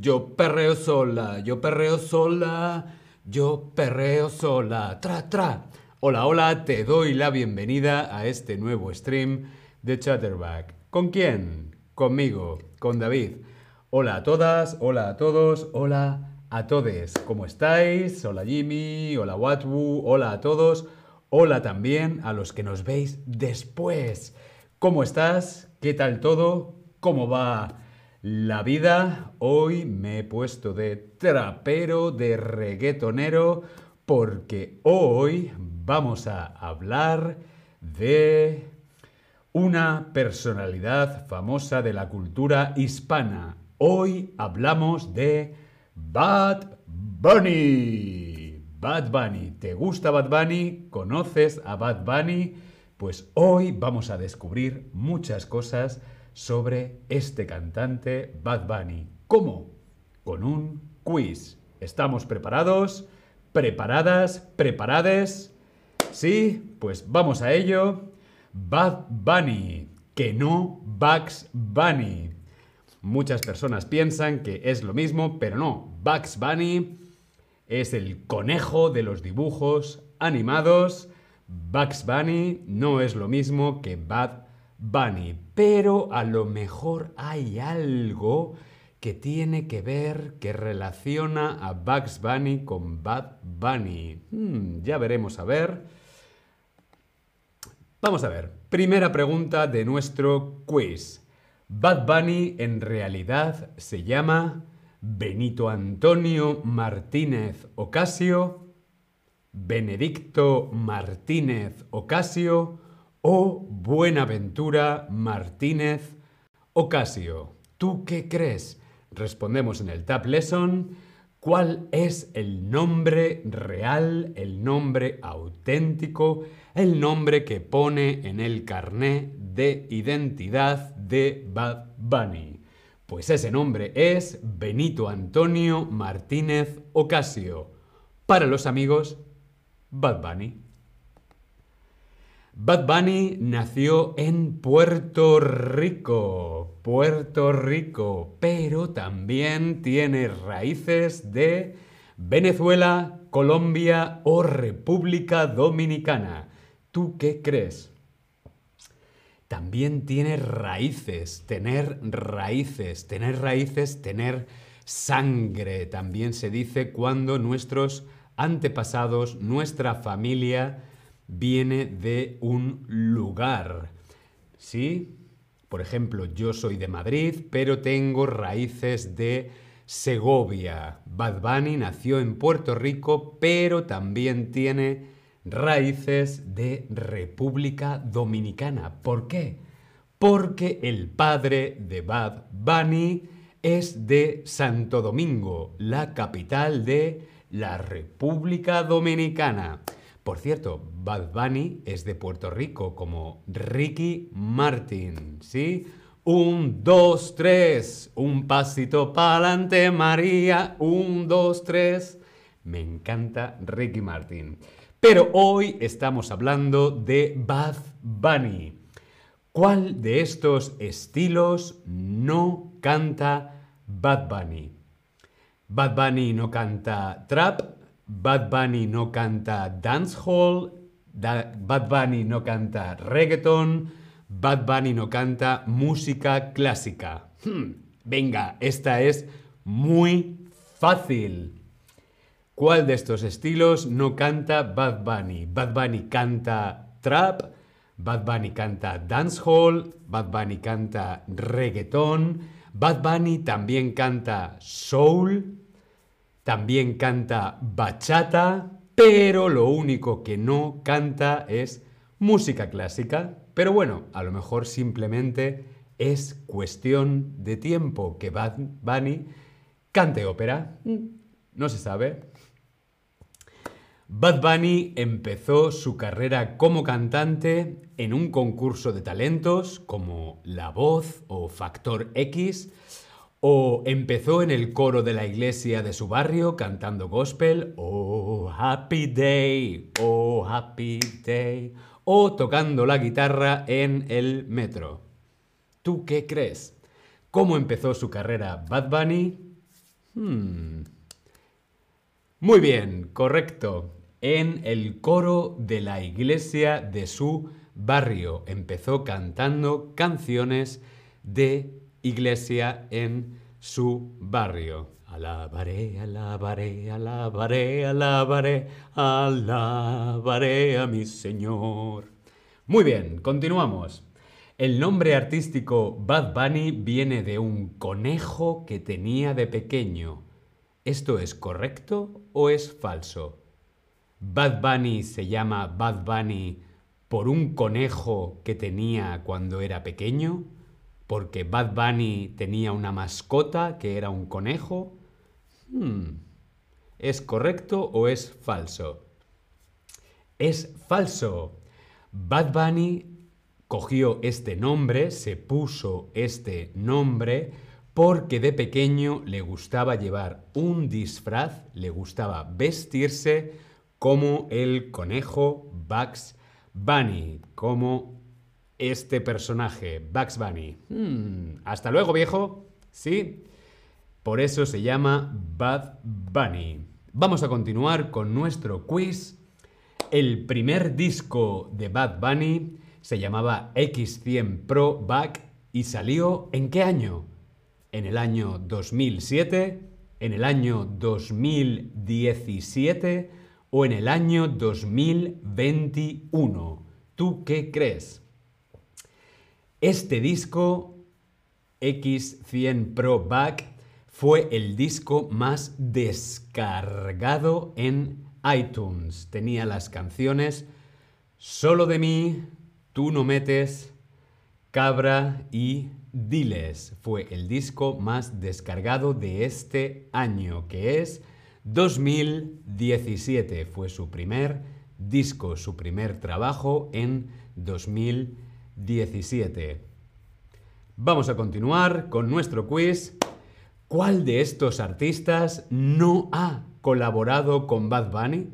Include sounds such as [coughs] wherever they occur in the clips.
Yo perreo sola, yo perreo sola, yo perreo sola. Tra, tra. Hola, hola, te doy la bienvenida a este nuevo stream de Chatterback. ¿Con quién? Conmigo, con David. Hola a todas, hola a todos, hola a todes. ¿Cómo estáis? Hola Jimmy, hola Watwu, hola a todos. Hola también a los que nos veis después. ¿Cómo estás? ¿Qué tal todo? ¿Cómo va la vida? Hoy me he puesto de trapero, de reggaetonero, porque hoy vamos a hablar de una personalidad famosa de la cultura hispana. Hoy hablamos de Bad Bunny. Bad Bunny. ¿Te gusta Bad Bunny? ¿Conoces a Bad Bunny? Pues hoy vamos a descubrir muchas cosas sobre este cantante Bad Bunny. ¿Cómo? Con un quiz. ¿Estamos preparados? ¿Preparadas? ¿Preparades? Sí, pues vamos a ello. Bad Bunny, que no Bugs Bunny. Muchas personas piensan que es lo mismo, pero no. Bugs Bunny es el conejo de los dibujos animados. Bugs Bunny no es lo mismo que Bad Bunny, pero a lo mejor hay algo que tiene que ver, que relaciona a Bugs Bunny con Bad Bunny. Hmm, ya veremos a ver. Vamos a ver. Primera pregunta de nuestro quiz. Bad Bunny en realidad se llama Benito Antonio Martínez Ocasio, Benedicto Martínez Ocasio o Buenaventura Martínez Ocasio. ¿Tú qué crees? Respondemos en el Tab Lesson. ¿Cuál es el nombre real, el nombre auténtico, el nombre que pone en el carné de identidad de Bad Bunny? Pues ese nombre es Benito Antonio Martínez Ocasio. Para los amigos, Bad Bunny. Bad Bunny nació en Puerto Rico, Puerto Rico, pero también tiene raíces de Venezuela, Colombia o República Dominicana. ¿Tú qué crees? También tiene raíces, tener raíces, tener raíces, tener sangre. También se dice cuando nuestros antepasados, nuestra familia, viene de un lugar. ¿Sí? Por ejemplo, yo soy de Madrid, pero tengo raíces de Segovia. Bad Bunny nació en Puerto Rico, pero también tiene raíces de República Dominicana. ¿Por qué? Porque el padre de Bad Bunny es de Santo Domingo, la capital de la República Dominicana. Por cierto, Bad Bunny es de Puerto Rico, como Ricky Martin, ¿sí? Un, dos, tres, un pasito pa'lante, María, un, dos, tres. Me encanta Ricky Martin. Pero hoy estamos hablando de Bad Bunny. ¿Cuál de estos estilos no canta Bad Bunny? Bad Bunny no canta trap, Bad Bunny no canta dancehall, Bad Bunny no canta reggaeton, Bad Bunny no canta música clásica. Hmm, venga, esta es muy fácil. ¿Cuál de estos estilos no canta Bad Bunny? Bad Bunny canta trap, Bad Bunny canta dancehall, Bad Bunny canta reggaeton, Bad Bunny también canta soul, también canta bachata, pero lo único que no canta es música clásica. Pero bueno, a lo mejor simplemente es cuestión de tiempo que Bad Bunny cante ópera. No se sabe. Bad Bunny empezó su carrera como cantante en un concurso de talentos como La Voz o Factor X o empezó en el coro de la iglesia de su barrio cantando gospel, oh happy day, oh happy day, o tocando la guitarra en el metro. ¿Tú qué crees? ¿Cómo empezó su carrera Bad Bunny? Hmm. Muy bien, correcto. En el coro de la iglesia de su barrio. Empezó cantando canciones de iglesia en su barrio. Alabaré, alabaré, alabaré, alabaré, alabaré a mi Señor. Muy bien, continuamos. El nombre artístico Bad Bunny viene de un conejo que tenía de pequeño. ¿Esto es correcto o es falso? Bad Bunny se llama Bad Bunny por un conejo que tenía cuando era pequeño, porque Bad Bunny tenía una mascota que era un conejo. Hmm. ¿Es correcto o es falso? Es falso. Bad Bunny cogió este nombre, se puso este nombre, porque de pequeño le gustaba llevar un disfraz, le gustaba vestirse como el conejo Bugs Bunny, como este personaje, Bugs Bunny. Hmm, hasta luego, viejo. ¿Sí? Por eso se llama Bad Bunny. Vamos a continuar con nuestro quiz. El primer disco de Bad Bunny se llamaba X100 Pro Back y salió ¿en qué año? ¿En el año 2007? ¿En el año 2017? ¿O en el año 2021? ¿Tú qué crees? Este disco X100 Pro Back fue el disco más descargado en iTunes. Tenía las canciones Solo de mí, Tú no metes, Cabra y Diles. Fue el disco más descargado de este año, que es 2017. Fue su primer disco, su primer trabajo en 2017. Vamos a continuar con nuestro quiz. ¿Cuál de estos artistas no ha colaborado con Bad Bunny?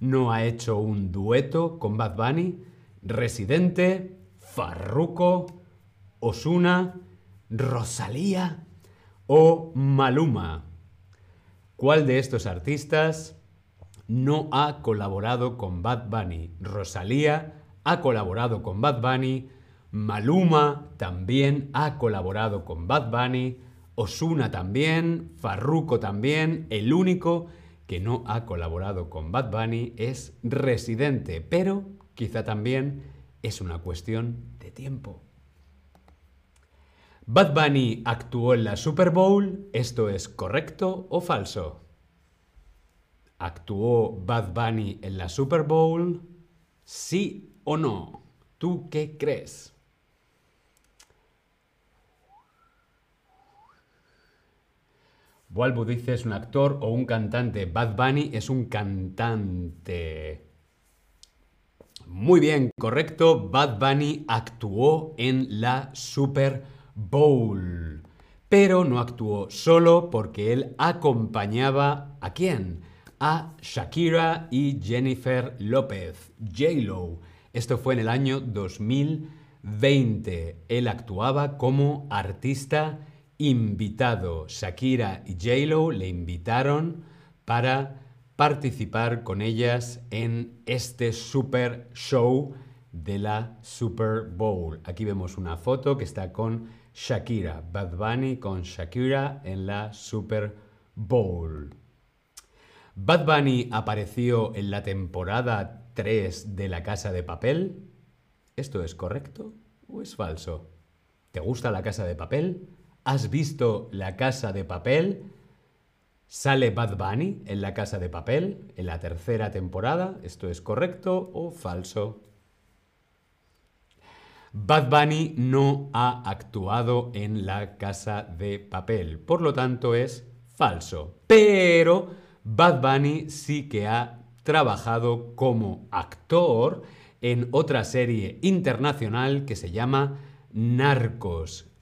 ¿No ha hecho un dueto con Bad Bunny? Residente, Farruko, Osuna, Rosalía o Maluma. ¿Cuál de estos artistas no ha colaborado con Bad Bunny? Rosalía ha colaborado con Bad Bunny, Maluma también ha colaborado con Bad Bunny, Osuna también, Farruko también, el único que no ha colaborado con Bad Bunny es Residente, pero quizá también es una cuestión de tiempo. Bad Bunny actuó en la Super Bowl, ¿esto es correcto o falso? ¿Actuó Bad Bunny en la Super Bowl? ¿Sí o no? ¿Tú qué crees? Walbu dice es un actor o un cantante. Bad Bunny es un cantante. Muy bien, correcto. Bad Bunny actuó en la Super Bowl. Pero no actuó solo porque él acompañaba a quién? A Shakira y Jennifer López, J-Lo. Esto fue en el año 2020. Él actuaba como artista invitado. Shakira y J-Lo le invitaron para participar con ellas en este super show de la Super Bowl. Aquí vemos una foto que está con Shakira, Bad Bunny con Shakira en la Super Bowl. Bad Bunny apareció en la temporada 3 de La Casa de Papel. ¿Esto es correcto o es falso? ¿Te gusta La Casa de Papel? ¿Has visto La Casa de Papel? Sale Bad Bunny en La Casa de Papel en la tercera temporada. ¿Esto es correcto o falso? Bad Bunny no ha actuado en La Casa de Papel, por lo tanto es falso. Pero Bad Bunny sí que ha trabajado como actor en otra serie internacional que se llama Narcos.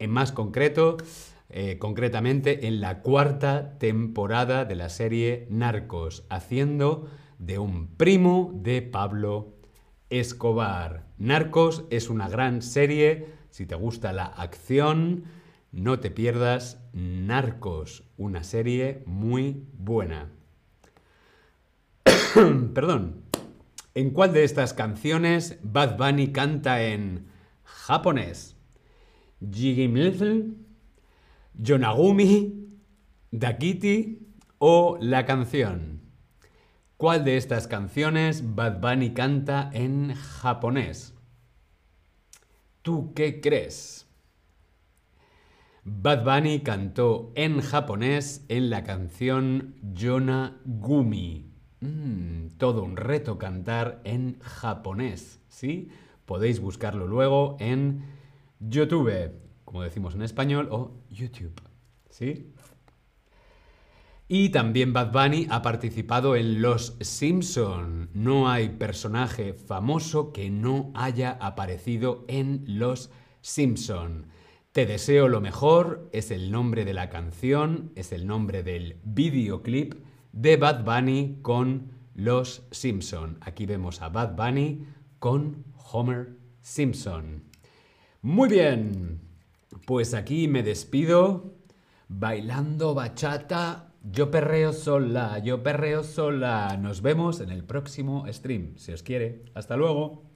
En más concreto, eh, concretamente en la cuarta temporada de la serie Narcos, haciendo de un primo de Pablo Escobar. Narcos es una gran serie Si te gusta la acción, no te pierdas Narcos, una serie muy buena. [coughs] Perdón. ¿En cuál de estas canciones Bad Bunny canta en japonés? Jigimilzel, Yonagumi, Dakiti o la canción. ¿Cuál de estas canciones Bad Bunny canta en japonés? ¿Tú qué crees? Bad Bunny cantó en japonés en la canción Yonagumi. Mm, todo un reto cantar en japonés, ¿sí? Podéis buscarlo luego en YouTube, como decimos en español, o YouTube, ¿sí? Y también Bad Bunny ha participado en Los Simpson. No hay personaje famoso que no haya aparecido en Los Simpson. Te deseo lo mejor es el nombre de la canción, es el nombre del videoclip de Bad Bunny con Los Simpson. Aquí vemos a Bad Bunny con Homer Simpson. Muy bien, pues aquí me despido bailando bachata yo perreo sola, yo perreo sola. Nos vemos en el próximo stream, si os quiere. Hasta luego.